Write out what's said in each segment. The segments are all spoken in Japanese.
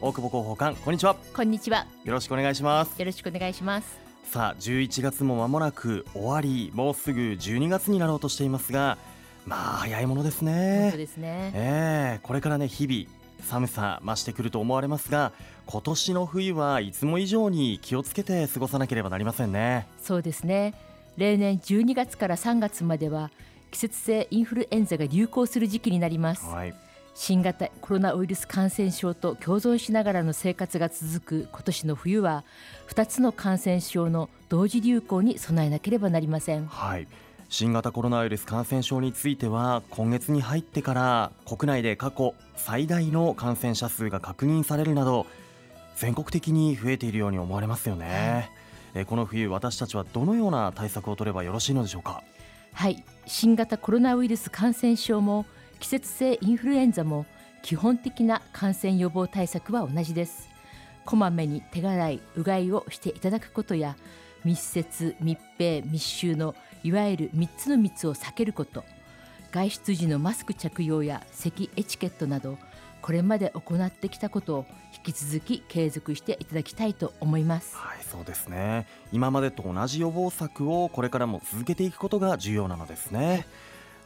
大久保広報官こんにちは。こんにちは。よろしくお願いします。よろしくお願いします。さあ11月も間もなく終わりもうすぐ12月になろうとしていますがまあ早いものですね。本当ですね。えー、これからね日々寒さ増してくると思われますが今年の冬はいつも以上に気をつけて過ごさなければなりませんね。そうですね。例年12月から3月までは季節性インフルエンザが流行する時期になります、はい新型コロナウイルス感染症と共存しながらの生活が続く今年の冬は2つの感染症の同時流行に備えなければなりません。はい。新型コロナウイルス感染症については今月に入ってから国内で過去最大の感染者数が確認されるなど全国的に増えているように思われますよね、えこの冬私たちはどのような対策を取ればよろしいのでしょうか？はい。新型コロナウイルス感染症も季節性インフルエンザも基本的な感染予防対策は同じです。こまめに手洗いうがいをしていただくことや密接密閉密集のいわゆる3つの密を避けること外出時のマスク着用や咳エチケットなどこれまで行ってきたことを引き続き継続していただきたいと思います。はいそうですね。今までと同じ予防策をこれからも続けていくことが重要なのですね。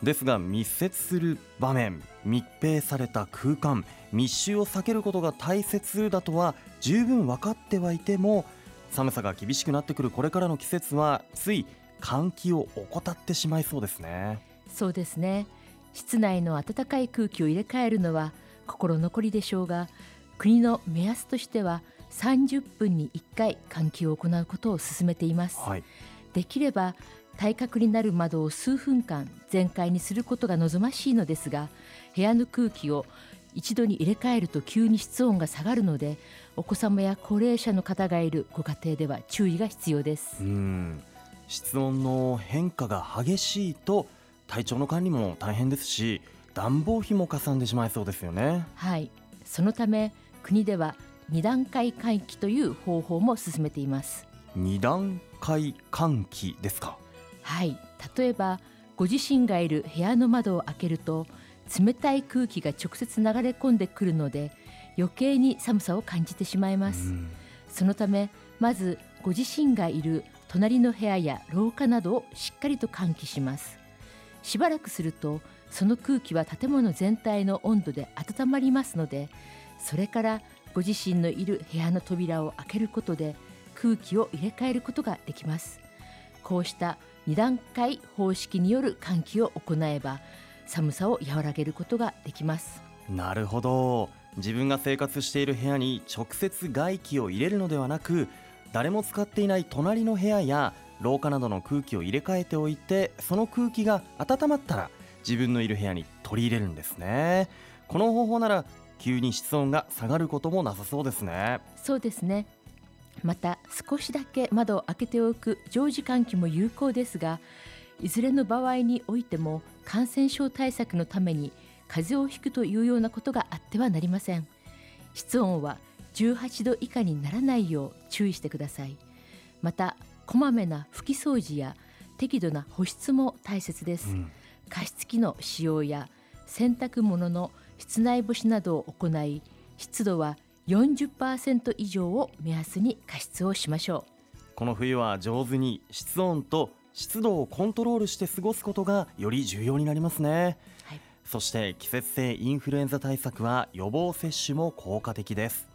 ですが密接する場面密閉された空間密集を避けることが大切だとは十分分かってはいても寒さが厳しくなってくるこれからの季節はつい換気を怠ってしまいそうですね。そうですね。室内の暖かい空気を入れ替えるのは心残りでしょうが国の目安としては30分に1回換気を行うことを進めています、はい。できれば対角になる窓を数分間全開にすることが望ましいのですが部屋の空気を一度に入れ替えると急に室温が下がるのでお子様や高齢者の方がいるご家庭では注意が必要です。うん。室温の変化が激しいと体調の管理も大変ですし暖房費もかさんでしまいそうですよね。はい。そのため国では2段階換気という方法も進めています。二段階換気ですかはい。例えばご自身がいる部屋の窓を開けると冷たい空気が直接流れ込んでくるので余計に寒さを感じてしまいます、うん。そのためまずご自身がいる隣の部屋や廊下などをしっかりと換気します。しばらくするとその空気は建物全体の温度で温まりますのでそれからご自身のいる部屋の扉を開けることで空気を入れ替えることができます。こうした2段階方式による換気を行えば寒さを和らげることができます。なるほど。自分が生活している部屋に直接外気を入れるのではなく誰も使っていない隣の部屋や廊下などの空気を入れ替えておいてその空気が温まったら自分のいる部屋に取り入れるんですね。この方法なら急に室温が下がることもなさそうですね。そうですねまた少しだけ窓を開けておく常時換気も有効ですがいずれの場合においても感染症対策のために風邪をひくというようなことがあってはなりません。室温は18度以下にならないよう注意してください。またこまめな拭き掃除や適度な保湿も大切です、うん。加湿器の使用や洗濯物の室内干しなどを行い湿度は40%以上を目安に加湿をしましょこの冬は上手に室温と湿度をコントロールして過ごすことがより重要になりますね、はい。そして季節性インフルエンザ対策は予防接種も効果的です。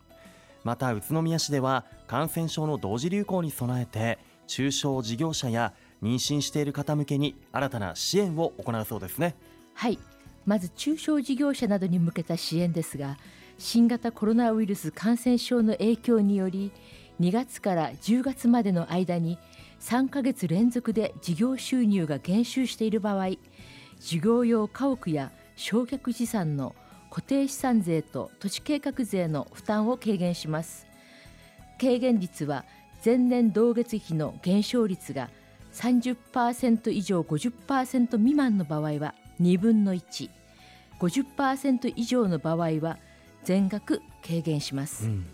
また宇都宮市では感染症の同時流行に備えて中小事業者や妊娠している方向けに新たな支援を行うそうですね。うはい。まず中小事業者などに向けた支援ですが新型コロナウイルス感染症の影響により2月から10月までの間に3ヶ月連続で事業収入が減収している場合事業用家屋や焼却資産の固定資産税と土地計画税の負担を軽減します。軽減率は前年同月比の減少率が30%以上50%未満の場合は2分の150%以上の場合は全額軽減します、うん。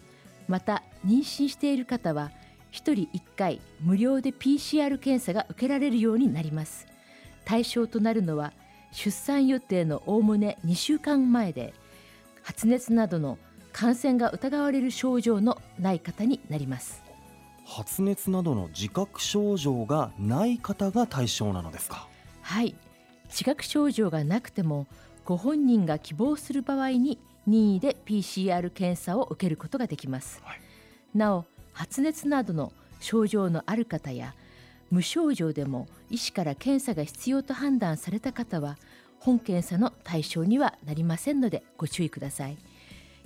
また妊娠している方は1人1回無料で PCR 検査が受けられるようになります。対象となるのは出産予定のおおむね2週間前で発熱などの感染が疑われる症状のない方になります。発熱などの自覚症状がない方が対象なのですか？はい。自覚症状がなくてもご本人が希望する場合に任意で PCR 検査を受けることができます、はい、なお発熱などの症状のある方や無症状でも医師から検査が必要と判断された方は本検査の対象にはなりませんのでご注意ください。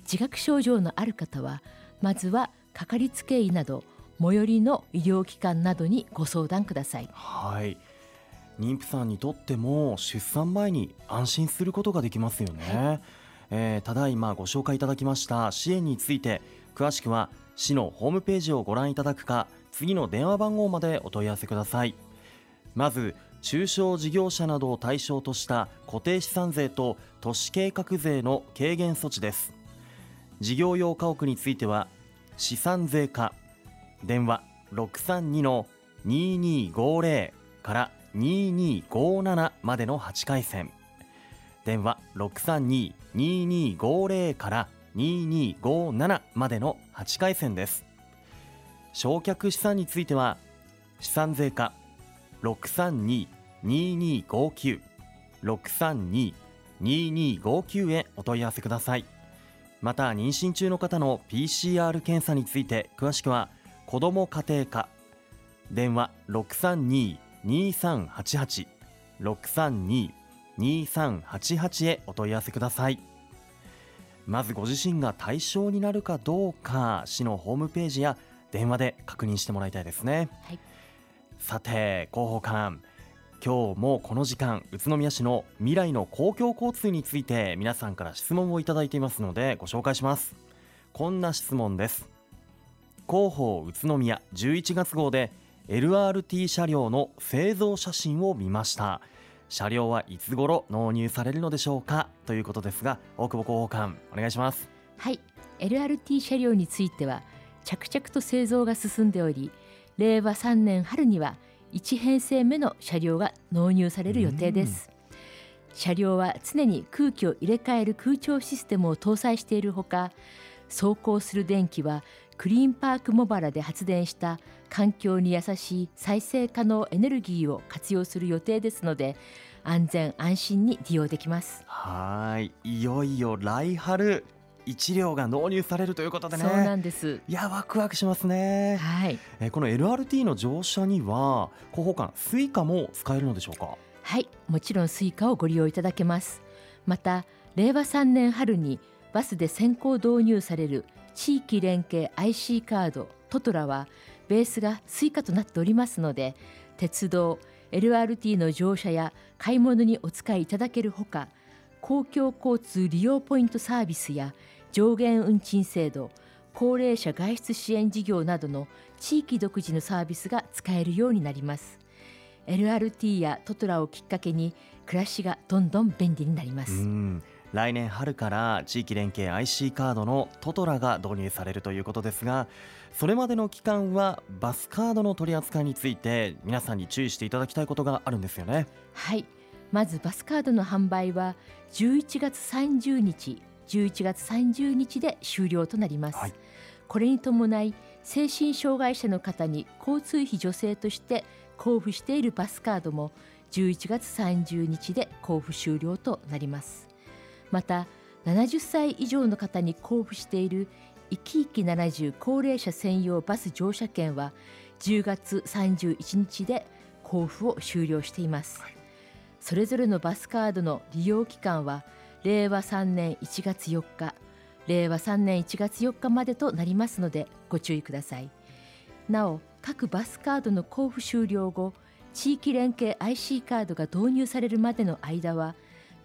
自覚症状のある方はまずはかかりつけ医など最寄りの医療機関などにご相談ください。はい。妊婦さんにとっても出産前に安心することができますよね、はい、えー、ただいまご紹介いただきました支援について詳しくは市のホームページをご覧いただくか次の電話番号までお問い合わせください。まず中小事業者などを対象とした固定資産税と都市計画税の軽減措置です。事業用家屋については資産税課電話632-2250から2257までの8回線。電話632-2250から2257までの8回線です。焼却資産については資産税課632-2259 632-2259へお問い合わせください。また妊娠中の方の PCR 検査について詳しくは子ども家庭科電話632-2388 632-2388へお問い合わせください。まずご自身が対象になるかどうか市のホームページや電話で確認してもらいたいですね、はい、さて広報官。今日もこの時間宇都宮市の未来の公共交通について皆さんから質問をいただいていますのでご紹介します。こんな質問です。広報宇都宮11月号で LRT 車両の製造写真を見ました車両はいつ頃納入されるのでしょうかということですが大久保広報官お願いします。はい。LRT 車両については着々と製造が進んでおり令和3年春には1編成目の車両が納入される予定です。車両は常に空気を入れ替える空調システムを搭載しているほか走行する電気はクリーンパーク茂原で発電した環境に優しい再生可能エネルギーを活用する予定ですので安全安心に利用できます。はい。いよいよ来春1両が納入されるということでね。そうなんです。いやワクワクしますね。はい。えこの LRT の乗車には広報官スイカも使えるのでしょうか？はい。もちろんスイカをご利用いただけます。また令和3年春にバスで先行導入される地域連携 IC カードトトラはベースがスイカとなっておりますので鉄道 LRT の乗車や買い物にお使いいただけるほか公共交通利用ポイントサービスや上限運賃制度高齢者外出支援事業などの地域独自のサービスが使えるようになります。LRT やトトラをきっかけに暮らしがどんどん便利になります。来年春から地域連携 IC カードのトトラが導入されるということですがそれまでの期間はバスカードの取り扱いについて皆さんに注意していただきたいことがあるんですよね。はい。まずバスカードの販売は11月30日11月30日で終了となります、はい、これに伴い精神障害者の方に交通費助成として交付しているバスカードも11月30日で交付終了となりますまた70歳以上の方に交付しているいきいき70高齢者専用バス乗車券は10月31日で交付を終了しています、はい、それぞれのバスカードの利用期間は令和3年1月4日令和3年1月4日までとなりますのでご注意ください。なお各バスカードの交付終了後地域連携 IC カードが導入されるまでの間は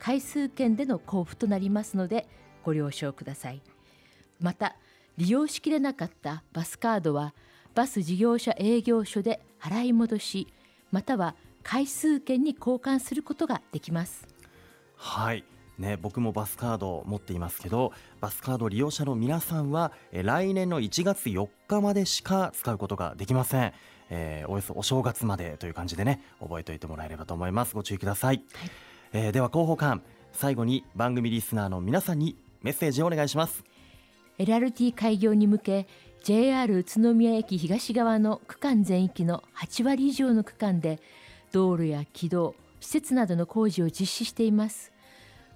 回数券での交付となりますのでご了承ください。また利用しきれなかったバスカードはバス事業者営業所で払い戻しまたは回数券に交換することができます。はい。ね、僕もバスカードを持っていますけどバスカード利用者の皆さんは来年の1月4日までしか使うことができません、えー、およそお正月までという感じでね覚えておいてもらえればと思います。ご注意ください、はい、えー、では広報官最後に番組リスナーの皆さんにメッセージをお願いします。LRT 開業に向け JR 宇都宮駅東側の区間全域の8割以上の区間で道路や軌道施設などの工事を実施しています。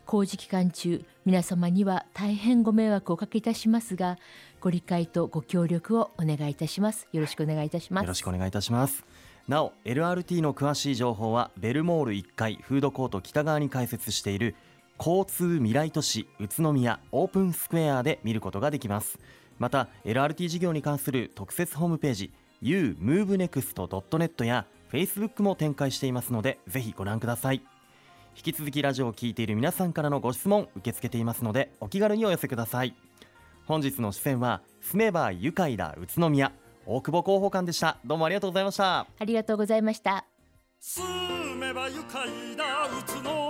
工事期間中皆様には大変ご迷惑をおかけいたしますがご理解とご協力をお願いいたします。よろしくお願いいたします。よろしくお願いいたしますなお LRT の詳しい情報はベルモール1階フードコート北側に開設している交通未来都市宇都宮オープンスクエアで見ることができます。また LRT 事業に関する特設ホームページ umovenext.net や Facebook も展開していますのでぜひご覧ください。引き続きラジオを聴いている皆さんからのご質問受け付けていますのでお気軽にお寄せください。本日の出演は住めば愉快だ宇都宮。大久保広報官でした。どうもありがとうございました。ありがとうございました。住めば愉快だ宇都